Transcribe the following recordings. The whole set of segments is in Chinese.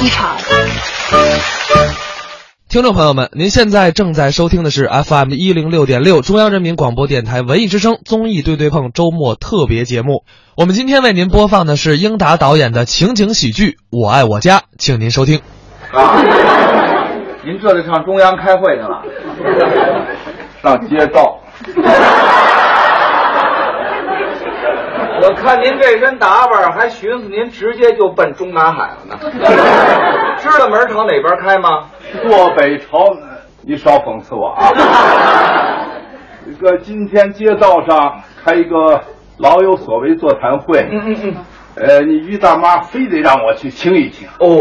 机场。听众朋友们，您现在正在收听的是 FM 一零六点六中央人民广播电台文艺之声综艺对对碰周末特别节目。我们今天为您播放的是英达导演的情景喜剧《我爱我家》，请您收听。啊，您这就上中央开会去了，上街道。我看您这身打扮，还寻思您直接就奔中南海了呢。知道门朝哪边开吗？坐北朝南。你少讽刺我啊！这个今天街道上开一个老有所为座谈会，嗯嗯嗯。呃，你于大妈非得让我去听一听。哦，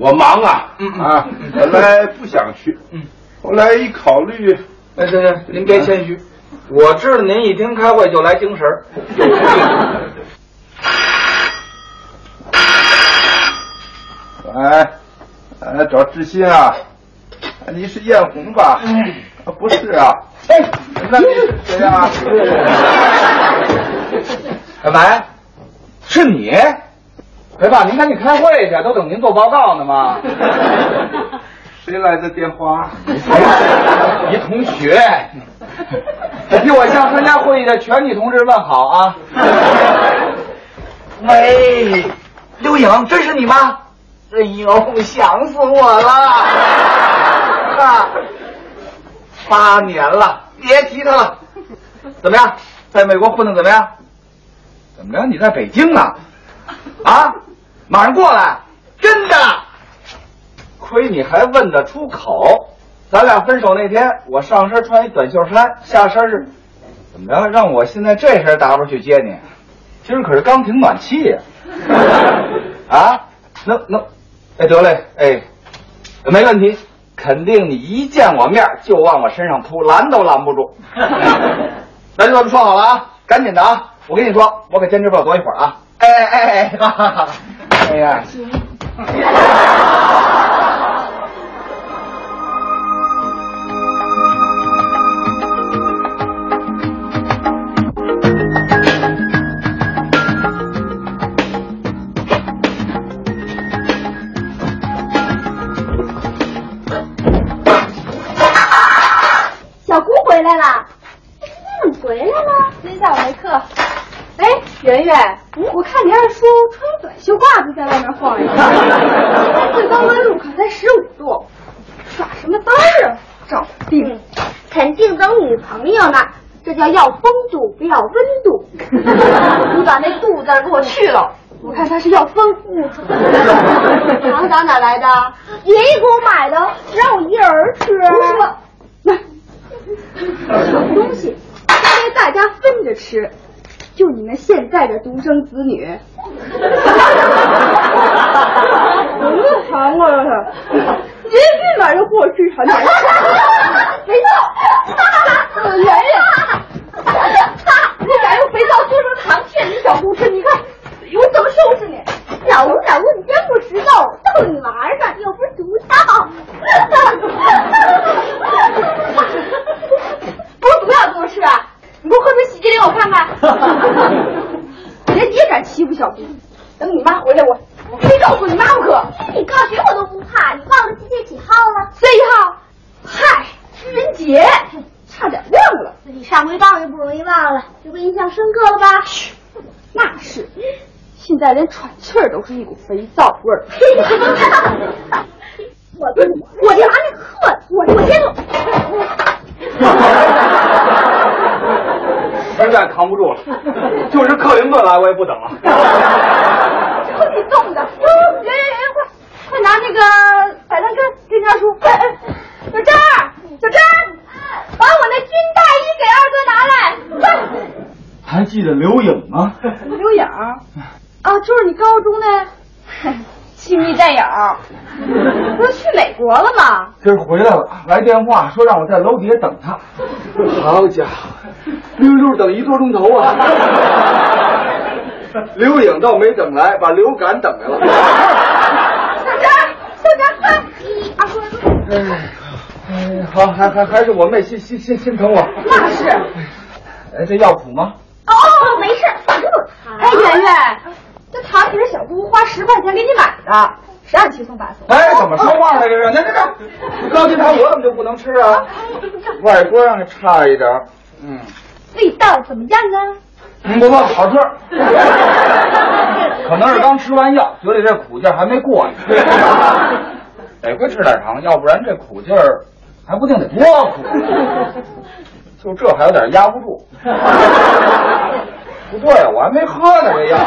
我忙啊，啊，本来不想去，嗯，后来一考虑，哎，行行，您别谦虚，我知道您一听开会就来精神儿。哎，哎，找志新啊，你是艳红吧？啊，不是啊，哎，那你是谁啊？干嘛呀？是你？哎爸，您赶紧开会去，都等您做报告呢吗？谁来的电话？一同学，替我向参加会议的全体同志问好啊！喂，刘颖，这是你吗？哎呦，想死我了！啊，八年了，别提他了。怎么样，在美国混的怎么样？怎么着？你在北京呢？啊，马上过来，真的。亏你还问得出口！咱俩分手那天，我上身穿一短袖衫，下身是怎么着？让我现在这身打扮去接你，今儿可是刚停暖气呀！啊，能能，哎得嘞，哎，没问题，肯定你一见我面就往我身上扑，拦都拦不住。那就这么说好了啊，赶紧的啊！我跟你说，我可坚持不了多一会儿啊！哎哎哎！哎呀，圆圆，我看你二叔穿短袖褂子在外面晃悠，最高温度可才十五度，耍什么单儿啊？找病！肯定等女朋友呢，这叫要风度，不要温度。你把那“度”字给我去了，我看他是要风。糖枣哪来的？爷爷给我买的，让我一人儿吃。不是，那好 东西应该大家分着吃。就你们现在的独生子女，什么糖啊这是？爷爷买的货去馋的，肥皂，圆圆，你敢用肥皂做成糖骗你小姑吃？你看我怎么收拾你！小吴小吴，你真不识逗，逗你玩呢，又不是毒药。不是毒药多吃啊！你给我喝瓶洗洁灵，我看看。人也敢欺负小姑，等你妈回来，我我非告诉你妈不可。你告谁我都不怕，你忘了今天几号了？四一号。嗨，愚人节，差点忘了。你上回告就不容易忘了，这不印象深刻了吧？嘘，那是。现在连喘气儿都是一股肥皂味儿。我我拿那喝，我我先走。扛不住了，就是克林顿来我也不等了。超激动的，圆圆圆，快快拿那个百单根给你二叔。哎哎，小张，小张，把我那军大衣给二哥拿来。快，还记得刘颖吗？刘颖啊，就是你高中的 亲密战友，不是去美国了吗？今儿回来了，来电话说让我在楼底下等他。好家伙，溜溜等一个多钟头啊！刘颖倒没等来，把刘感等来了。小张，小张，快，二叔，二叔。哎，好，还还还是我妹心心心心疼我。那是。哎，这药苦吗？哦，没事。哎，圆圆，这糖可是小姑花十块钱给你买的，谁让你轻松发送？哎，怎么说话呢？这是，那那那，高筋糖我怎么就不能吃啊？外锅让差一点，嗯，味道怎么样啊？嗯，不错，好吃。可能是刚吃完药，嘴里这苦劲儿还没过呢。得亏吃点糖，要不然这苦劲儿还不定得多苦。就这还有点压不住。不对呀，我还没喝呢，这药。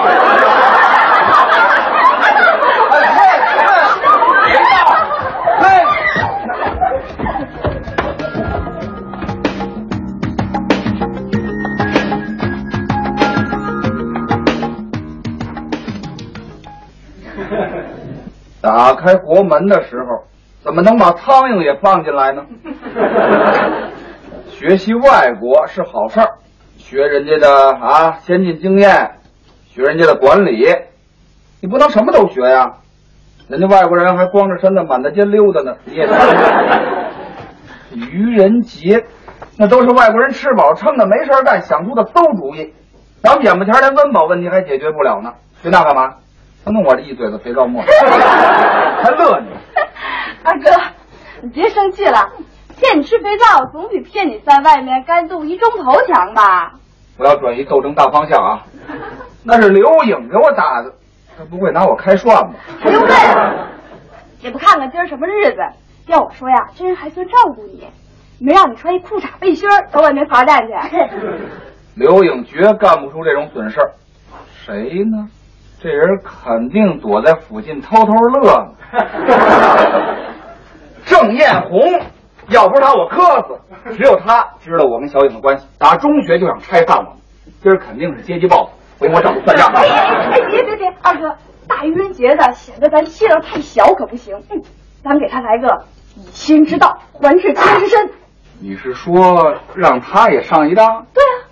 打开国门的时候，怎么能把苍蝇也放进来呢？学习外国是好事儿，学人家的啊先进经验，学人家的管理，你不能什么都学呀。人家外国人还光着身子满大街溜达呢，你也 愚人节，那都是外国人吃饱撑的没事干想出的馊主意，咱们眼巴前连温饱问题还解决不了呢，学那干嘛？他弄我这一嘴子肥皂沫，还 乐你。二哥，你别生气了，骗你吃肥皂总比骗你在外面干冻一钟头强吧？我要转移斗争大方向啊！那是刘颖给我打的，他不会拿我开涮吧？刘问，也不看看今儿什么日子？要我说呀，这人还算照顾你，没让你穿一裤衩背心儿到外面罚站去。刘颖绝干不出这种损事儿，谁呢？这人肯定躲在附近偷偷乐呢。郑艳红，要不是他我磕死。只有他知道我跟小颖的关系，打中学就想拆散我们，今儿肯定是阶级报复，回我找他算账。哎哎，别别别，二哥，大愚人节的显得咱气量太小可不行。嗯，咱给他来个以心之道还治天之身。你是说让他也上一当？对啊，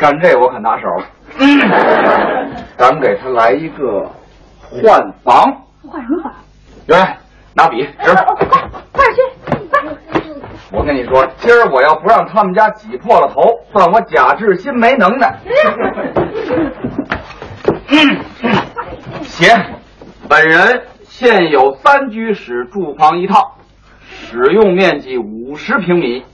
干这我可拿手了。咱给他来一个换房。换什么房？来，拿笔纸。快快快点去，快！我跟你说，今儿我要不让他们家挤破了头，算我贾志新没能耐。写，本人现有三居室住房一套，使用面积五十平米，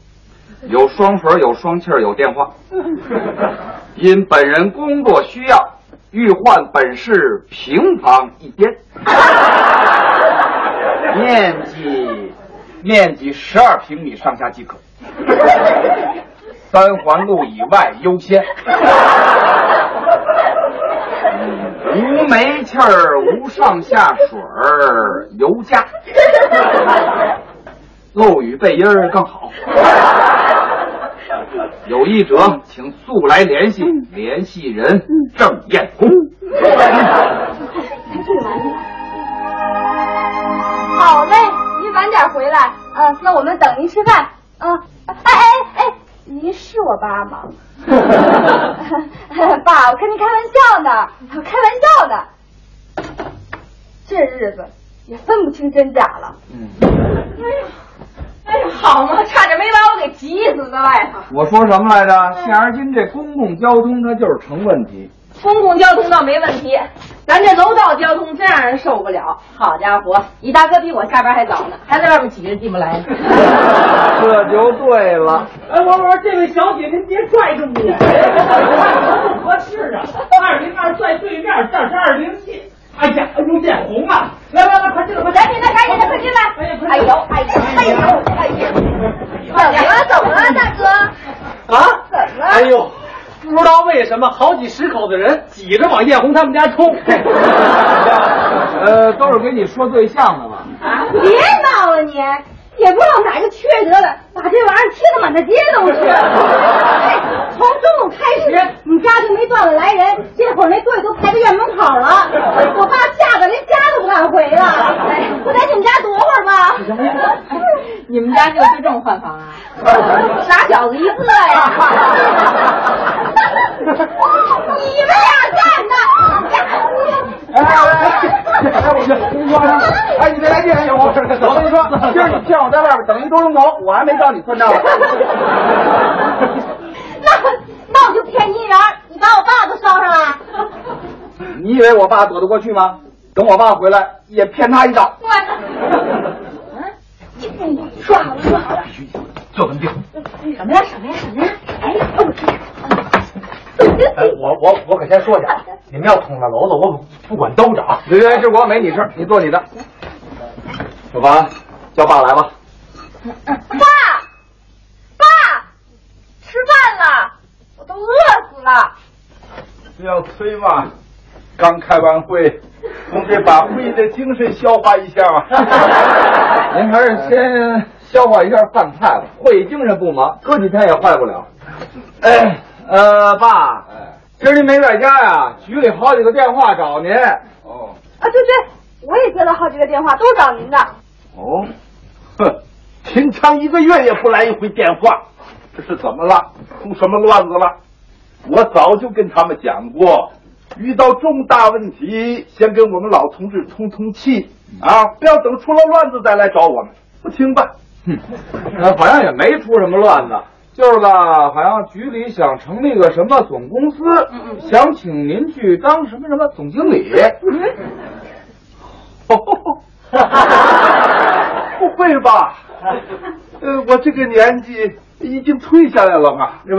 有双水，有双气儿，有电话。因本人工作需要，欲换本市平房一间，面积面积十二平米上下即可，三环路以外优先。无煤气儿，无上下水儿，尤佳。漏雨背阴儿更好。有意者请速来联系，联系人郑艳红。好嘞，您晚点回来。啊，那我们等您吃饭。啊，哎哎哎，您是我爸吗？爸，我跟您开玩笑呢，我开玩笑呢。这日子也分不清真假了。嗯，哎呀，哎呀，好嘛，差点没把我给急死在外头。我说什么来着？现而今这公共交通它就是成问题。公共交通倒没问题，咱这楼道交通真让人受不了。好家伙，你大哥比我下班还早呢，还在外面挤着进不来。这就对了。哎，我我说这位小姐，您别拽着我，不合适啊。二零二在对面，这是二零七。哎呀，哎呦，艳红啊！来来来，快进来，快赶紧的，赶紧的，快进来！哎呦，哎呦，哎呦，哎呦，怎么了？怎么了，大哥？啊？怎么了？哎呦，不知道为什么好几十口子人挤着往艳红他们家冲。呃，都是给你说对象的嘛。别闹了你，也不知道哪个缺德的把这玩意儿贴的满大街都是。哎，从中午开始，你家就没断了来人，这会儿那队都排到院门口了。我爸吓得连家都不敢回了。哎，我在你们家躲会儿吧。你们家就就这么换房啊？傻小子一个呀！你们俩干的！哎哎哎！哎，我去，你说啥？哎，你别来劲！我我跟你说，今儿你骗我在外边等一个多钟头，我还没找你算账呢。那那我就骗你一人，你把我爸都捎上了。你以为我爸躲得过去吗？等我爸回来也骗他一道。过来。嗯，说好了，说好了。就这么定。什么呀？什么呀？什么呀？哎，哎，我我我可先说去啊，你们要捅了娄子，我可不管兜着啊。别别，志国没你事，你做你的。小凡，叫爸来吧。爸，爸，吃饭了，我都饿死了。不要催嘛，刚开完会，总得把会议的精神消化一下嘛。您还是先消化一下饭菜吧，会议精神不忙，搁几天也坏不了。哎，呃，爸，今儿您没在家呀？局里好几个电话找您。哦啊，对对，我也接了好几个电话，都找您的。哦，哼，秦昌一个月也不来一回电话，这是怎么了？出什么乱子了？我早就跟他们讲过，遇到重大问题，先跟我们老同志通通气啊，不要等出了乱子再来找我们，不听吧？哼，呃，好像也没出什么乱子，就是吧好像局里想成立个什么总公司，想请您去当什么什么总经理。不会吧？呃，我这个年纪已经退下来了嘛。不，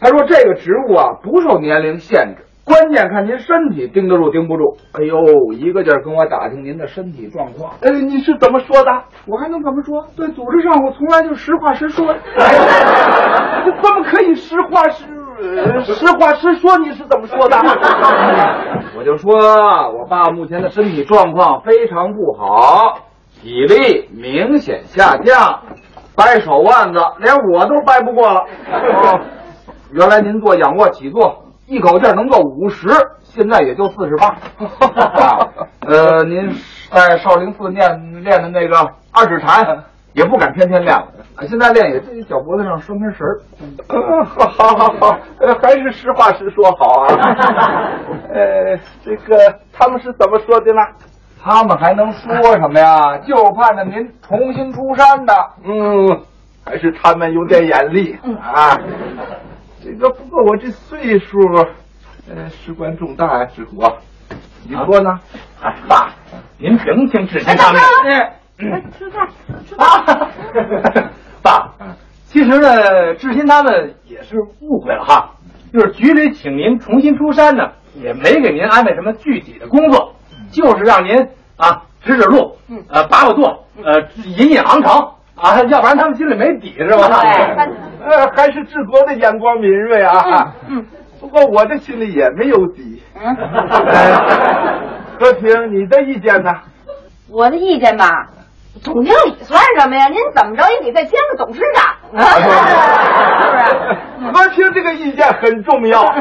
他说这个职务啊不受年龄限制，关键看您身体盯得住盯不住。哎呦，一个劲儿跟我打听您的身体状况，哎，你是怎么说的？我还能怎么说？对组织上我从来就实话实说。哎 怎么可以实话实呃实话实说？你是怎么说的？我就说我爸目前的身体状况非常不好，体力明显下降，掰手腕子连我都掰不过了。哦，原来您做仰卧起坐一口气儿能够五十，现在也就四十八。啊呃，您在少林寺练练的那个二指禅，也不敢天天练了，现在练也自己脚脖子上拴根绳儿。嗯，好，好，好，好，呃，还是实话实说好啊。呃，这个他们是怎么说的呢？他们还能说什么呀？就盼着您重新出山的。嗯，还是他们有点眼力啊。这个不过我这岁数，呃，事关重大呀，志国，你说呢？哎，爸，您平听志新他们。哎吃饭，吃饭。爸，其实呢，志新他们也是误会了哈，就是局里请您重新出山呢，也没给您安排什么具体的工作，就是让您啊指指路，呃把把舵，呃引引航程啊，要不然他们心里没底是吧？呃，还是治国的眼光敏锐啊。嗯。不过我这心里也没有底。嗯。和平，你的意见呢？我的意见吧，总经理算什么呀？您怎么着也得再兼个董事长啊，是不是？和平这个意见很重要。呃，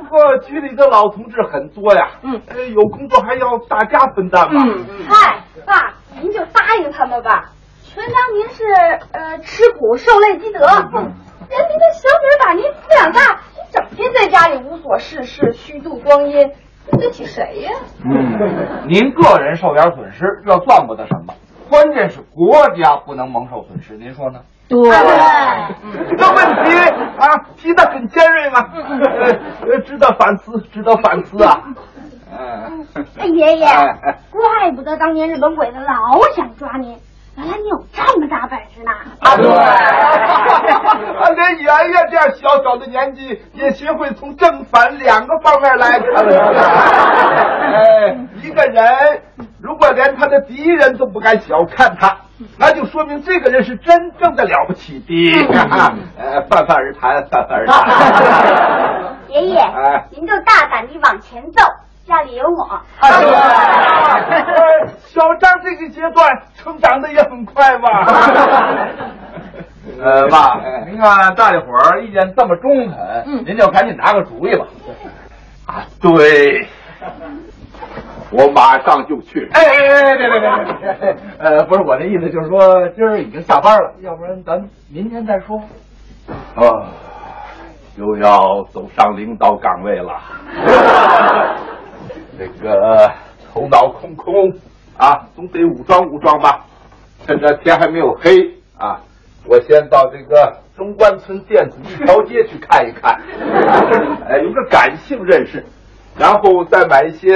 不过局里的老同志很多呀。嗯。呃，有工作还要大家分担嘛。嗯。嗨，爸，您就答应他们吧，全当您是呃吃苦受累积德。人您这小女儿把您抚养大，你整天在家里无所事事，虚度光阴，对得起谁呀？嗯，您个人受点损失，这算不得什么，关键是国家不能蒙受损失，您说呢？对，这个问题啊，提的很尖锐嘛，呃，值得反思，值得反思啊。嗯，哎，爷爷，怪不得当年日本鬼子老想抓您，原来你有这么大本事呢！啊，对，连圆圆这样小小的年纪，也学会从正反两个方面来看了。哎，一个人如果连他的敌人都不敢小看他，那就说明这个人是真正的了不起的。呃，泛泛而谈，泛泛而谈。爷爷，您就大胆地往前走，家里有我。啊，对。呃小张这个阶段成长的也很快吧？呃，爸，您看大家伙儿意见这么中肯，您就赶紧拿个主意吧。啊，对，我马上就去。哎哎哎，别别别别，呃，不是我的意思，就是说今儿已经下班了，要不然咱明天再说。啊，又要走上领导岗位了，这个头脑空空啊，总得武装武装吧。趁着天还没有黑啊，我先到这个中关村电子一条街去看一看，哎，有个感性认识，然后再买一些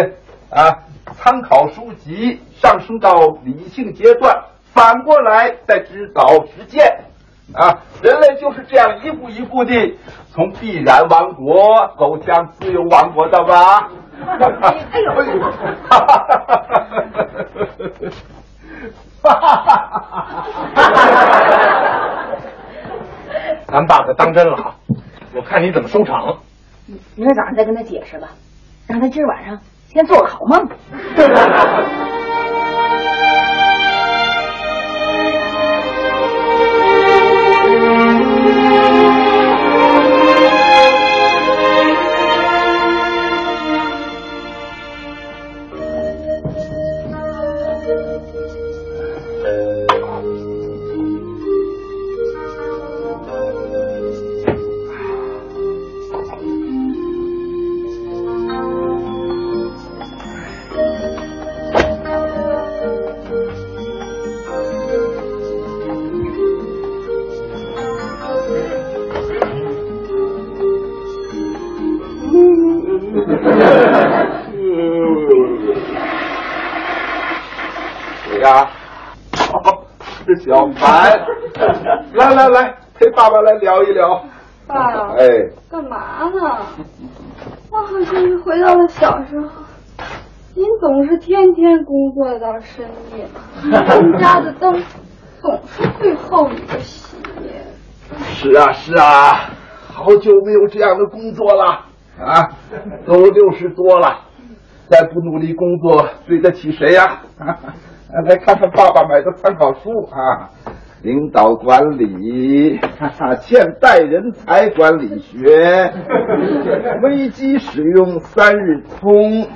啊，参考书籍上升到理性阶段，反过来再指导实践。啊，人类就是这样一步一步的从必然王国走向自由王国的吧？哎呦，哈哈哈哈哈哈！咱爸可当真了啊！我看你怎么收场。明儿早上再跟他解释吧，让他今儿晚上先做个好梦。聊一聊。爸，哎，干嘛呢？我好像是回到了小时候。您总是天天工作到深夜，我们家的灯总是最后一个熄。是啊是啊，好久没有这样的工作了啊，都六十多了，再不努力工作，对得起谁呀、啊？来看看爸爸买的参考书啊，领导管理，哈哈，现代人才管理学，危机使用三日通，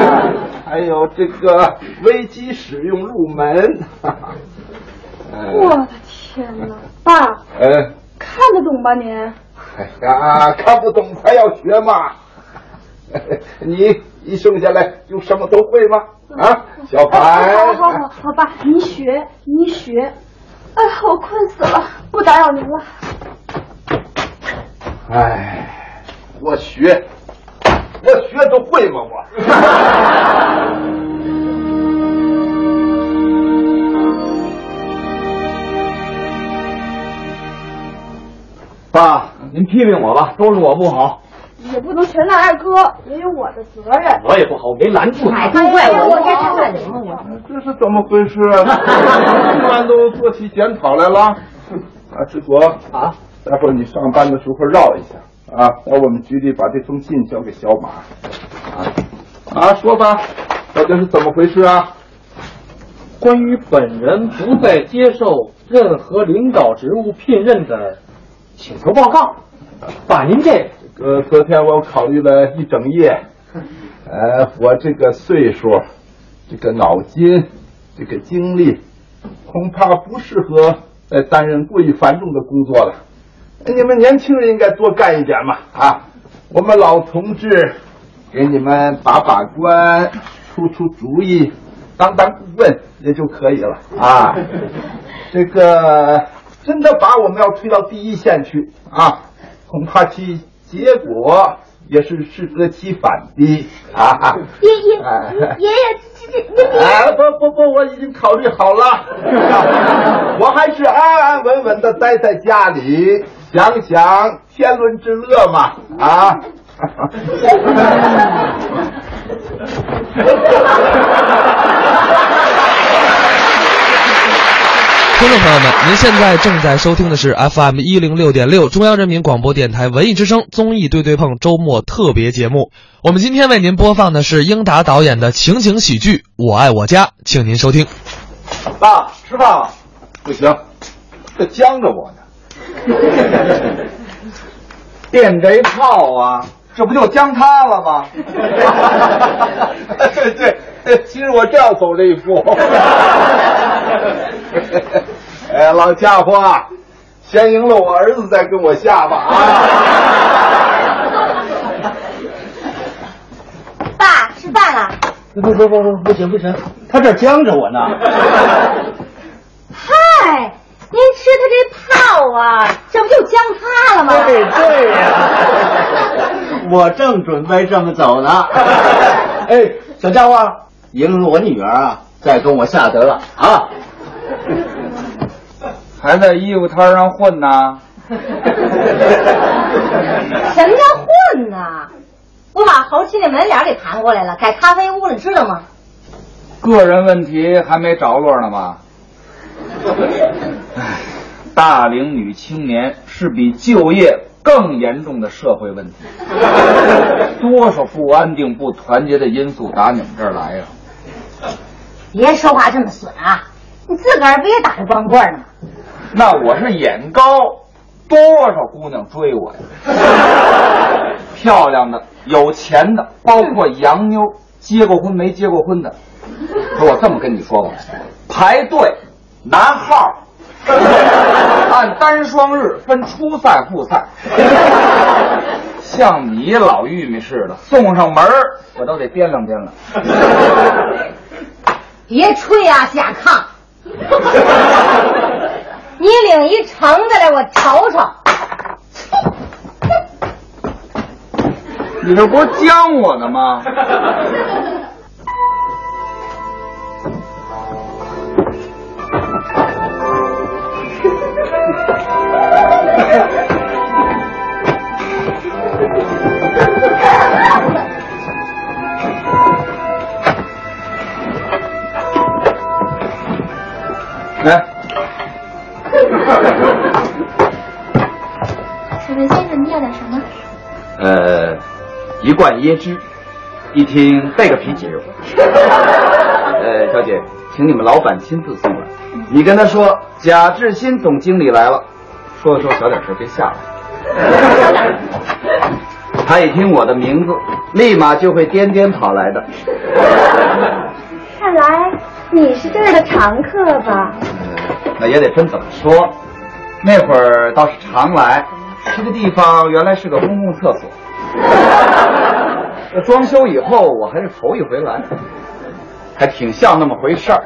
还有这个危机使用入门。哈哈哎我的天哪，爸，呃，看得懂吧您？哎呀，看不懂才要学嘛。你一生下来就什么都会吗？啊，小白好好。好好，爸，您学您学。哎呀，我困死了，不打扰您了。哎，我学，我学都会吗？我。爸，您批评我吧，都是我不好，也不能全赖二哥，也有我的责任。我也不好，我没拦住他。都怪我，我该看看什么我？这是怎么回事啊？突然都做起检讨来了。啊，志国啊，待会儿你上班的时候绕一下啊，到我们局里把这封信交给小马。啊啊，说吧，到底是怎么回事啊？关于本人不再接受任何领导职务聘任的请求报告，把，您这呃，昨天我考虑了一整夜，呃，我这个岁数，这个脑筋，这个精力，恐怕不适合再担任过于繁重的工作了。你们年轻人应该多干一点嘛啊！我们老同志给你们把把关，出出主意，当当顾问也就可以了啊。这个真的把我们要推到第一线去啊，恐怕其结果也是适得其反的。啊。爷爷哎爷爷，这这您哎，不不不，我已经考虑好了，我还是安安稳稳的待在家里，享享天伦之乐嘛。啊。听众朋友们，您现在正在收听的是 FM 一零六点六中央人民广播电台文艺之声综艺对对碰周末特别节目。我们今天为您播放的是英达导演的情景喜剧《我爱我家》，请您收听。爸，吃饭了？不行，这僵着我呢。电这炮啊，这不就僵他了吗？对对，其实我正要走这一步。哎，老家伙，先赢了我儿子，再跟我下吧啊！爸吃饭了。不不不不不行不行，他这儿僵着我呢。嗨，您吃他这炮啊，这不就将他了吗？对对呀、我正准备这么走呢。哎，小家伙，赢了我女儿啊，再跟我下得了啊。还在衣服摊上混呢？什么叫混呢？我把猴七的门脸给盘过来了，改咖啡屋了，你知道吗？个人问题还没着落呢吧？唉，大龄女青年是比就业更严重的社会问题，多少不安定、不团结的因素打你们这儿来呀、别说话这么损啊！你自个儿不也打着光棍呢吗？那我是眼高，多少姑娘追我呀？漂亮的、有钱的，包括洋妞，结过婚没结过婚的。可我这么跟你说吧，排队拿号，按单双日分初赛、复赛。像你老玉米似的，送上门儿我都得掂量掂量。别吹啊，下炕！你领一橙子来，我瞅瞅。你这不是将我呢吗？来，请问先生，你要点什么？呃，一罐椰汁，一听带个啤酒。呃，小姐，请你们老板亲自送来。你跟他说贾志新总经理来了，说说小点声，别吓了。他一听我的名字，立马就会颠颠跑来的。看来你是这儿的常客吧？那也得分怎么说。那会儿倒是常来，这个地方原来是个公共厕所。这装修以后，我还是头一回来，还挺像那么回事儿，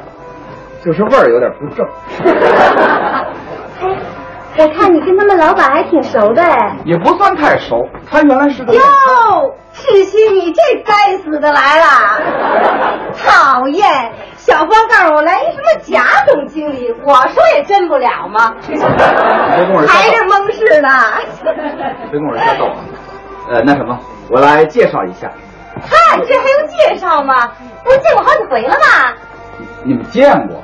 就是味儿有点不正。我看你跟他们老板还挺熟的哎。也不算太熟。他原来是个哟，志新，你这该死的来了！讨厌！小芳告诉我来一什么贾总经理，我说也真不了吗？别跟我还是蒙事呢。逗，别跟我瞎逗啊。呃，那什么，我来介绍一下，嗨，这还用介绍吗？不是见过好几回了吗？你们见过？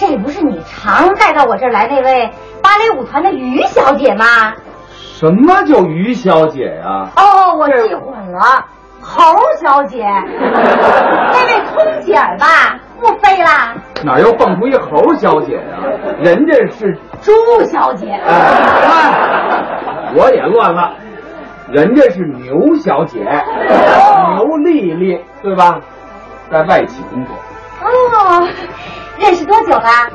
这不是你常带到我这儿来那位芭蕾舞团的于小姐吗？什么叫于小姐呀、哦，我记混了，侯小姐，那位空姐儿吧，不飞啦，哪又蹦出一猴小姐呀、人家是朱小姐。哎，哎 我也乱了，人家是牛小姐，牛丽丽，对吧？在外企工作，哦，认识多久了？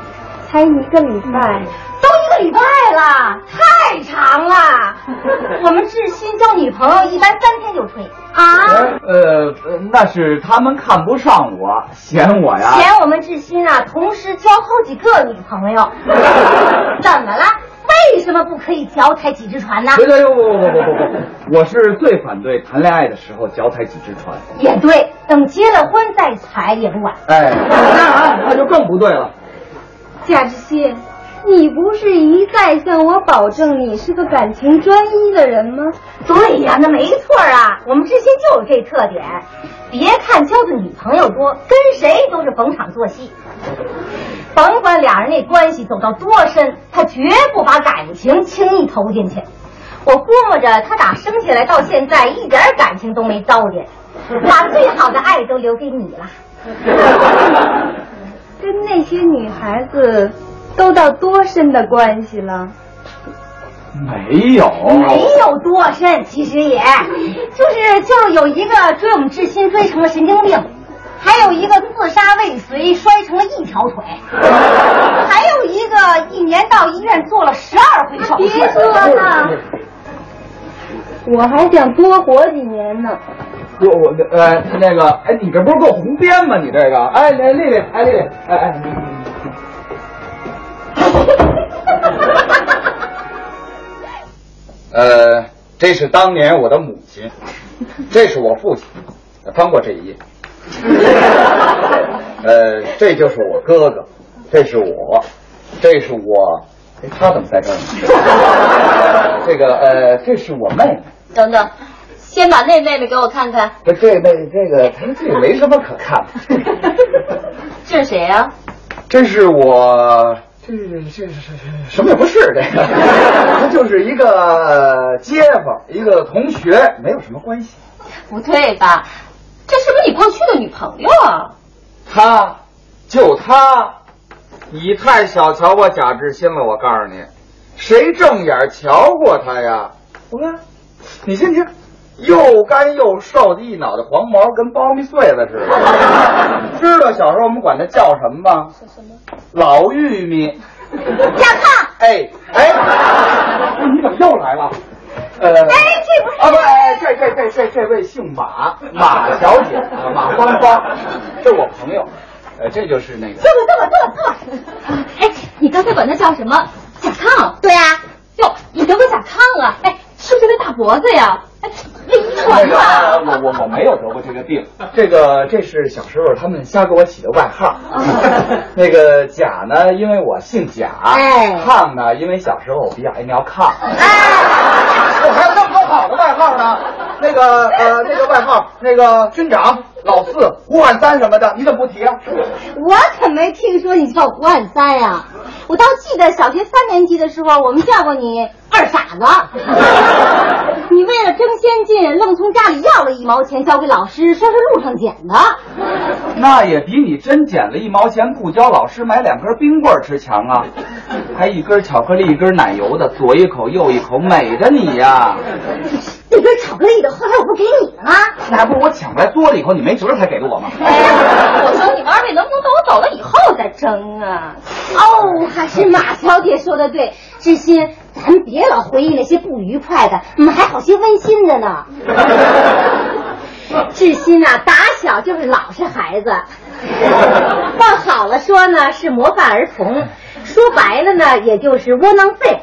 才一个礼拜，都一个礼拜了，太太长了。我们志新交女朋友一般三天就退。啊？呃，那是他们看不上我，嫌我呀。嫌我们志新啊，同时交好几个女朋友。怎么了？为什么不可以脚踩几只船呢？对对，不不不不不，我是最反对谈恋爱的时候脚踩几只船。也对，等结了婚再踩也不晚。哎。那，那就更不对了。贾志新。你不是一再向我保证你是个感情专一的人吗？对呀，那没错啊，我们之间就有这特点。别看交的女朋友多，跟谁都是逢场作戏。甭管俩人那关系走到多深，他绝不把感情轻易投进去。我估摸着他打生下来到现在一点感情都没糟践，把最好的爱都留给你了。跟那些女孩子都到多深的关系了？没有，没有多深，其实也就是就是有一个追我们志新追成了神经病，还有一个自杀未遂摔成了一条腿，还有一个一年到医院做了十二回手术。别说了，我还想多活几年呢。我我呃那个，哎，你这不是够红编吗？你这个，哎，丽丽，哎丽丽，哎哎，呃，这是当年我的母亲，这是我父亲，翻过这一页。呃，这就是我哥哥，这是我，这是我，哎，他怎么在这儿呢？这个呃，这是我妹妹。等等，先把那妹妹给我看看。这这妹这个他这个没什么可看的。这是谁呀、这是我，这这这这什么也不是，这个，他就是一个街坊，一个同学，没有什么关系。不对吧？这是不是你过去的女朋友啊？她，就她，你太小瞧我贾志新了。我告诉你，谁正眼瞧过他呀？我看，你先听，又干又瘦的一脑袋黄毛，跟苞米穗子似的。知道小时候我们管他叫什么吗？什么？老玉米。甲亢。哎哎，你怎么又来了？呃，哎，这不是啊不，哎，这这这这这位姓马，马小姐，啊马芳芳，这是我朋友，呃，这就是那个，坐坐坐坐坐。哎，你刚才管他叫什么？甲亢。对呀、哟，你得过甲亢啊？哎，是不是那大脖子呀？哎，我我我没有得过这个病，这个这是小时候他们瞎给我起的外号。那个甲呢，因为我姓贾，哎。亢呢，因为小时候我比较爱尿炕。哎，我还有那么多好的外号呢，那个呃，那个外号，那个军长、老四、胡汉三什么的，你怎么不提啊？我可没听说你叫胡汉三呀。我倒记得小学三年级的时候，我们叫过你二傻子。你为了争先进，愣从家里要了一毛钱交给老师，说是路上捡的。那也比你真捡了一毛钱不交老师买两根冰棍吃强啊！还一根巧克力，一根奶油的，左一口右一口，美的你呀！那根巧克力的，后来我不给你了吗？那还不是我抢过来多了以后，你没辙才给的我吗？哎，我说你们二位能不能等我走了以后再争啊？哦，还是马小姐说的对，志新，咱别老回忆那些不愉快的，我们还好些温馨的呢。志新呐、打小就是老实孩子，往好了说呢是模范儿童，说白了呢也就是窝囊废。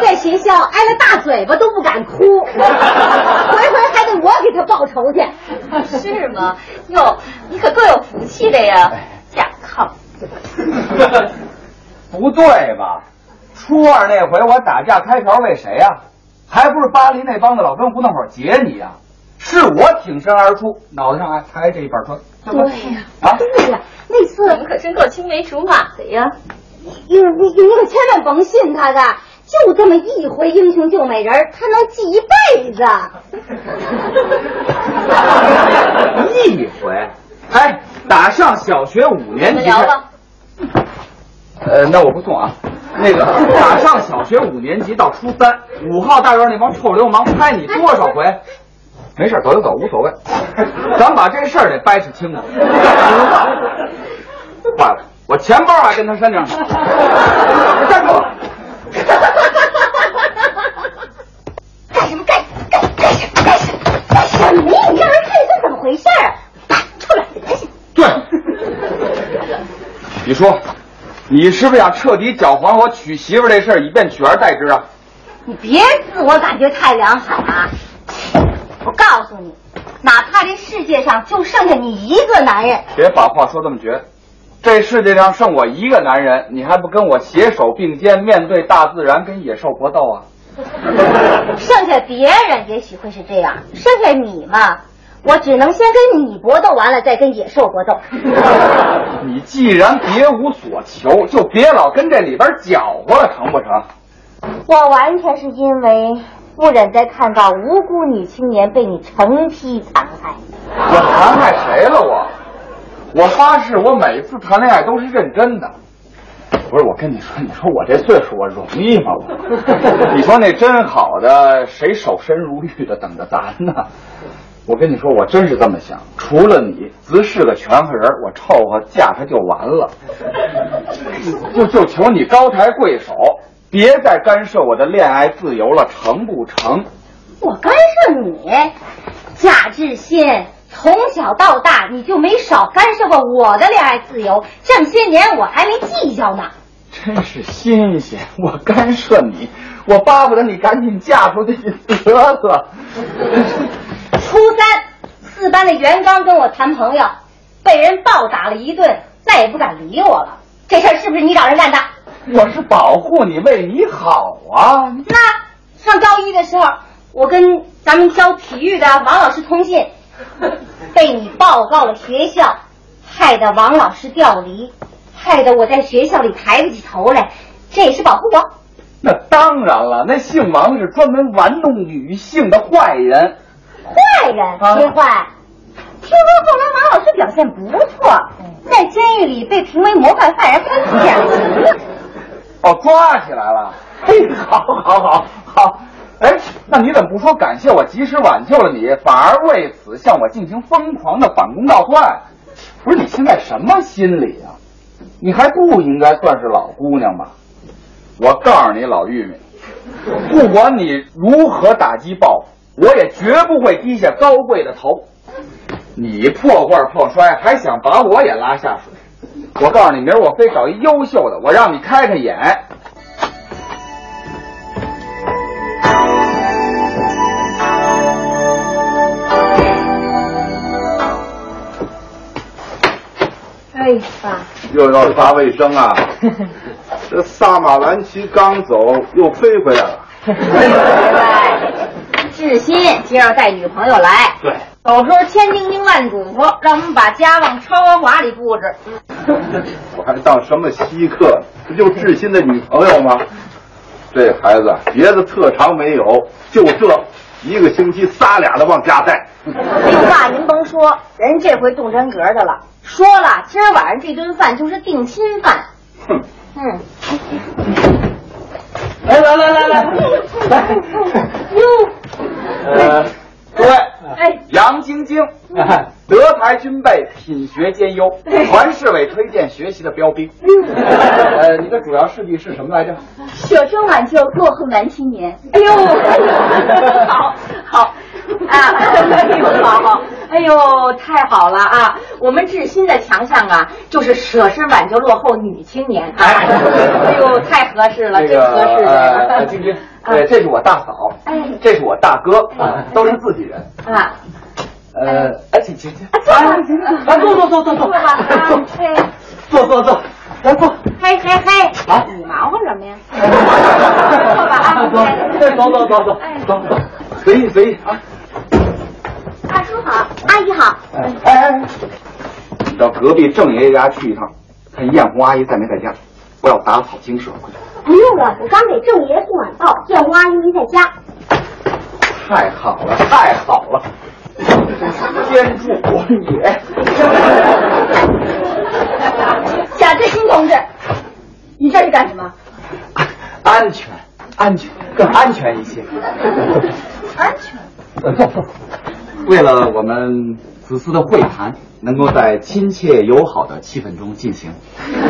在学校挨了大嘴巴都不敢哭，回回还得我给他报仇去。是吗？哟，你可够有福气的呀！甲亢。不对吧？初二那回我打架开瓢为谁呀、还不是巴黎那帮子老跟胡同口劫你呀、是我挺身而出，脑袋上还还这一板砖，对呀、啊，对呀、那次你可真够青梅竹马的呀！你你你可千万甭信他的，就这么一回英雄救美人，他能记一辈子。一回。哎，打上小学五年级聊，吧。呃，那我不送啊。那个打上小学五年级到初三，五号大院那帮臭流氓拍你多少回？没事，走就走，无所谓。咱把这事儿得掰扯清楚。坏了，我钱包还跟他身上呢。站住！干什么？干干干什么？干什么？干什么？你让人看见这怎么？回事儿？臭脸子！对，你说，你是不是想彻底搅黄我娶媳妇这事儿，以便取而代之啊？你别自我感觉太良好啊！我告诉你，哪怕这世界上就剩下你一个男人，别把话说这么？绝。这世界上剩我一个男人，你还不跟我携手并肩，面对大自然，跟野兽搏斗啊？剩下别人也许会是这样，剩下你嘛，我只能先跟你搏斗完了，再跟野兽搏斗。你既然别无所求，就别老跟这里边搅和了，成不成？我完全是因为不忍再看到无辜女青年被你成批残害。我残害谁了我？我发誓，我每次谈恋爱都是认真的。不是我跟你说，你说我这岁数我容易吗？我，你说那真好的，谁守身如玉的等着咱呢？我跟你说，我真是这么想。除了你，只是个全和人，我凑合嫁他就完了。就就求你高抬贵手，别再干涉我的恋爱自由了，成不成？我干涉你，贾志新，从小到大你就没少干涉过我的恋爱自由，这么些年我还没计较呢。真是新鲜！我干涉你，我巴不得你赶紧嫁出去得了。初三，四班的袁刚跟我谈朋友，被人暴打了一顿，再也不敢理我了。这事儿是不是你找人干的？我是保护你，为你好啊。那上高一的时候，我跟咱们教体育的王老师通信，被你报告了学校，害得王老师调离，害得我在学校里抬不起头来，这也是保护我。那当然了，那姓王的是专门玩弄女性的坏人。坏人？谁坏？听说后来王老师表现不错，在监狱里被评为模范犯人，还减刑。哦，抓起来了。嘿，好，好，好，好。哎，那你怎么不说感谢我及时挽救了你，反而为此向我进行疯狂的反攻倒算？不是你现在什么心理啊？你还不应该算是老姑娘吧？我告诉你，老玉米，不管你如何打击报复，我也绝不会低下高贵的头。你破罐破摔，还想把我也拉下水？我告诉你，明儿我非找一优秀的，我让你开开眼。又要擦卫生啊！这萨马兰奇刚走，又飞回来了。志新今儿带女朋友来，对，有时候千叮咛万嘱咐，让我们把家往超豪华里布置。我还当什么稀客？不就志新的女朋友吗？这孩子别的特长没有，就这一个星期仨俩的往家带。哎呦，爸，您甭说，人这回动真格的了，说了，今儿晚上这顿饭就是定亲饭。哼，嗯，来来来来来，来，哟，呃，各位，哎，杨晶晶，德才军备，品学兼优，团市委推荐学习的标兵。呃，你的主要事迹是什么来着？舍身挽救落后男青年。哎呦，好，好。啊，哎呦，好好，哎呦，太好了啊！我们志新的强项啊，就是舍身挽救落后女青年。哎呦，太合适了，那真合适个呃，这晶晶，对，这是我大嫂，哎。这是我大哥，都是自己人。个啊，呃，哎，请请请，坐吧坐坐坐坐坐，坐吧坐坐。坐，来坐。嘿嘿嘿，啊。你忙活什么呀？坐吧啊，走走走走哎。走走，随意随意啊。好，阿姨好。哎哎哎，你到隔壁郑爷爷家去一趟，看艳红阿姨在没在家，我要打草惊蛇。不用了，我刚给郑爷送晚报，艳红阿姨没在家。太好了，太好了，天助我也！贾志新同志，你这是干什么？安全，安全，更安全一些。安全。呃，坐坐。为了我们此次的会谈能够在亲切友好的气氛中进行，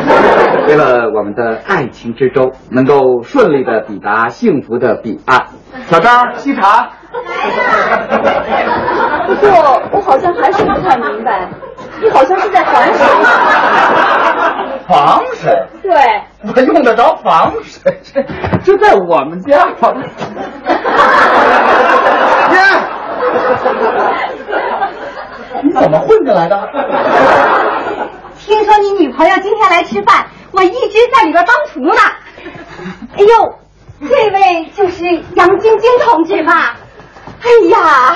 为了我们的爱情之舟能够顺利的抵达幸福的彼岸，小张沏茶。不过我好像还是不太明白，你好像是在防水。防水？对，我用得着防水？这这在我们家。耶！你怎么混进来的？听说你女朋友今天来吃饭，我一直在里边当厨呢。哎呦，这位就是杨晶晶同志吧？哎呀，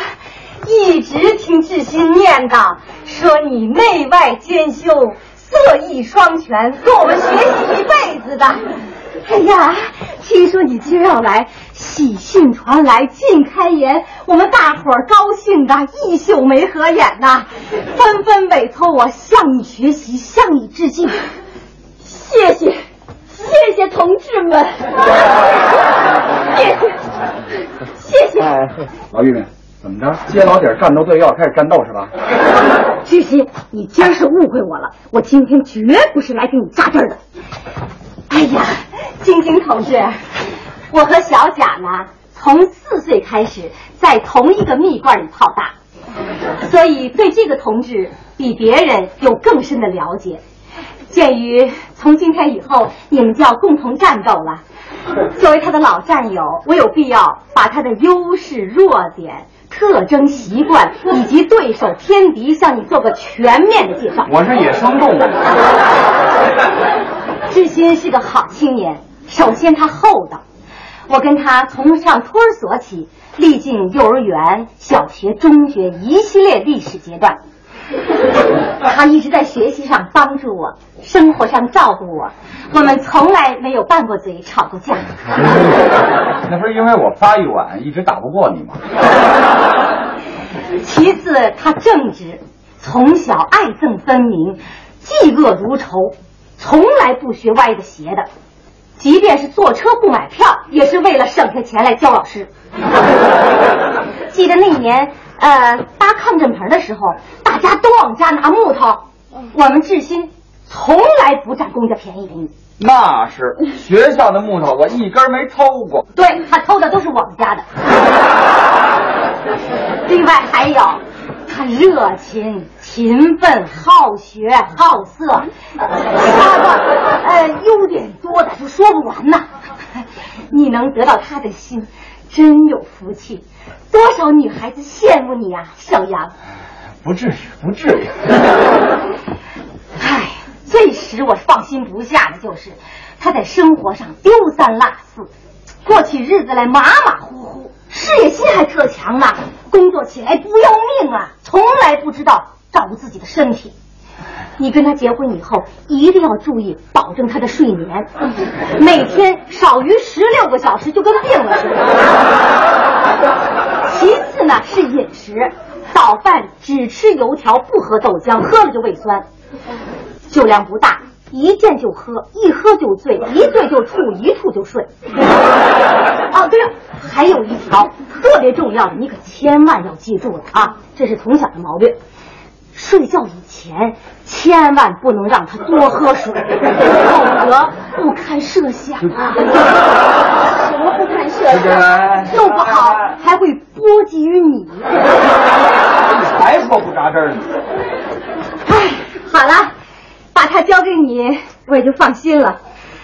一直听志新念叨，说你内外兼修，色艺双全，跟我们学习一辈子的。哎呀，听说你今儿要来，喜讯传来，尽开颜，我们大伙儿高兴的一宿没合眼呐，纷纷委托我向你学习，向你致敬。谢谢，谢谢同志们，谢谢，谢谢。哎，老玉米，怎么着？接老底儿战斗队又要开始战斗是吧？志新，你今儿是误会我了，我今天绝不是来给你扎针儿的。哎呀，晶晶同志，我和小贾呢，从四岁开始在同一个蜜罐里泡大，所以对这个同志比别人有更深的了解。鉴于从今天以后你们就要共同战斗了，作为他的老战友，我有必要把他的优势、弱点特征、习惯以及对手、天敌，向你做个全面的介绍。我是野生动物。志新是个好青年，首先他厚道。我跟他从上托儿所起，历经幼儿园、小学、中学一系列历史阶段，他一直在学习上帮助我，生活上照顾我，我们从来没有拌过嘴、吵过架。那不是因为我发育晚，一直打不过你吗？其次，他正直，从小爱憎分明，嫉恶如仇，从来不学歪的邪的。即便是坐车不买票，也是为了省下钱来教老师。记得那年，呃，搭抗震棚的时候，大家都往家拿木头，我们志新从来不占公家便宜给你。那是 学校的木头，我一根没偷过。对他偷的都是我们家的。另外还有，他热情、勤奋、好学、好色，他的呃优点多的就说不完呐。你能得到他的心，真有福气。多少女孩子羡慕你啊，小杨。不至于，不至于。唉，最使我放心不下的就是他在生活上丢三落四，过起日子来马马虎虎，事业心还特强呢，工作起来不要命啊，从来不知道照顾自己的身体。你跟他结婚以后，一定要注意保证他的睡眠，每天少于十六个小时就跟病了似的。其次呢是饮食，早饭只吃油条，不喝豆浆，喝了就胃酸，酒量不大，一见就喝，一喝就醉，一醉就吐，一吐就睡。哦，对了，还有一条特别重要的，你可千万要记住了啊，这是从小的毛病。睡觉以前千万不能让他多喝水，否则不堪设想啊！什么不堪设想？弄不好还会波及于你。你才说不扎针呢？哎，好了，把他交给你，我也就放心了。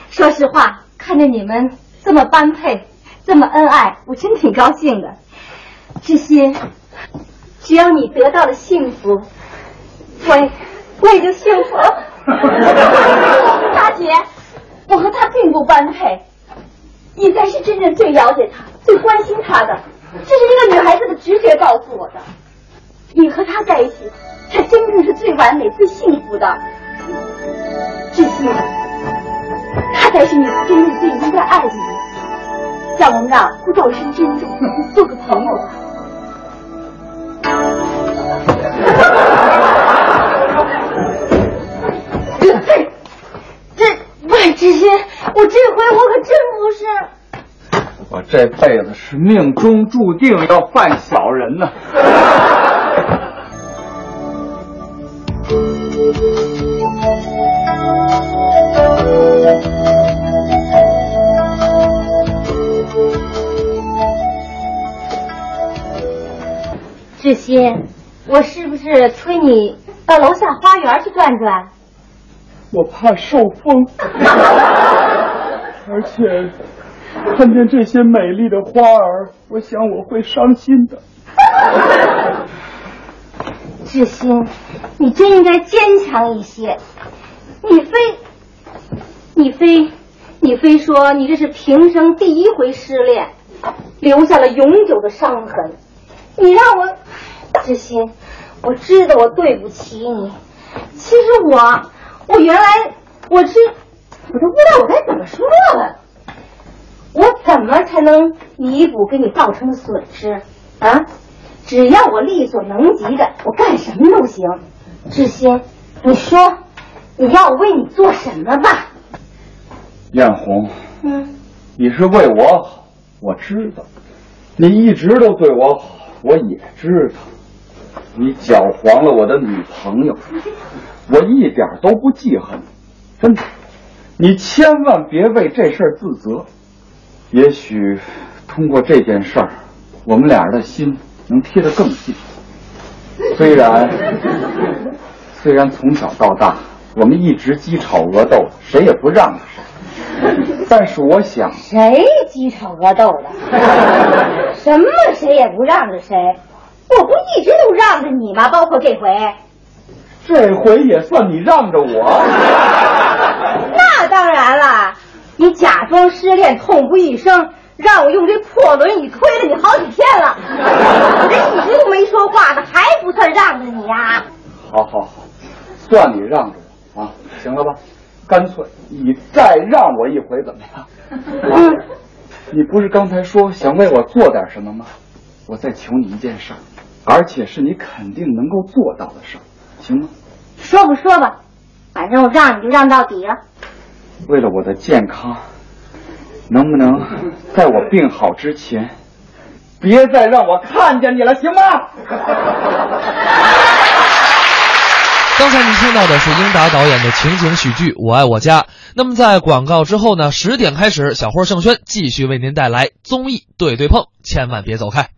说实话，看着你们这么般配，这么恩爱，我真挺高兴的。志新，只要你得到了幸福。我我也就幸福了。大姐，我和他并不般配，你才是真正最了解他、最关心他的。这是一个女孩子的直觉告诉我的。你和他在一起，才真正是最完美、最幸福的。志新，他才是你真正最应该爱的人。让我们俩互道一声珍重，做个朋友吧。这这外知心，我这回我可真不是。我这辈子是命中注定要犯小人呢。志新，我是不是催你到楼下花园去转转？我怕受风，而且看见这些美丽的花儿，我想我会伤心的。志新，你真应该坚强一些。你非，你非，你非说你这是平生第一回失恋，留下了永久的伤痕。你让我，志新，我知道我对不起你。其实我，我原来我是，我都不知道我该怎么说了。我怎么才能弥补给你造成的损失啊？只要我力所能及的，我干什么都行。志新，你说你要我为你做什么吧？艳红，嗯，你是为我好，我知道，你一直都对我好，我也知道。你搅黄了我的女朋友，我一点都不记恨，真的。你千万别为这事儿自责。也许通过这件事儿，我们俩人的心能贴得更近。虽然 虽然从小到大我们一直鸡吵鹅斗，谁也不让着谁，但是我想，谁鸡吵鹅斗的？什么谁也不让着谁？我不一直都让着你吗？包括这回。这回也算你让着我。那当然了，你假装失恋，痛不欲生，让我用这破轮椅推了你好几天了。我这一直都没说话呢，还不算让着你呀？好好好，算你让着行了吧？干脆你再让我一回怎么样？啊，你不是刚才说想为我做点什么吗？我再求你一件事儿，而且是你肯定能够做到的事儿，行吗？说吧说吧，反正我让你就让到底了。为了我的健康，能不能在我病好之前，别再让我看见你了，行吗？刚才您听到的是英达导演的情景喜剧《我爱我家》。那么在广告之后呢，十点开始，小霍盛轩继续为您带来综艺对对碰，千万别走开。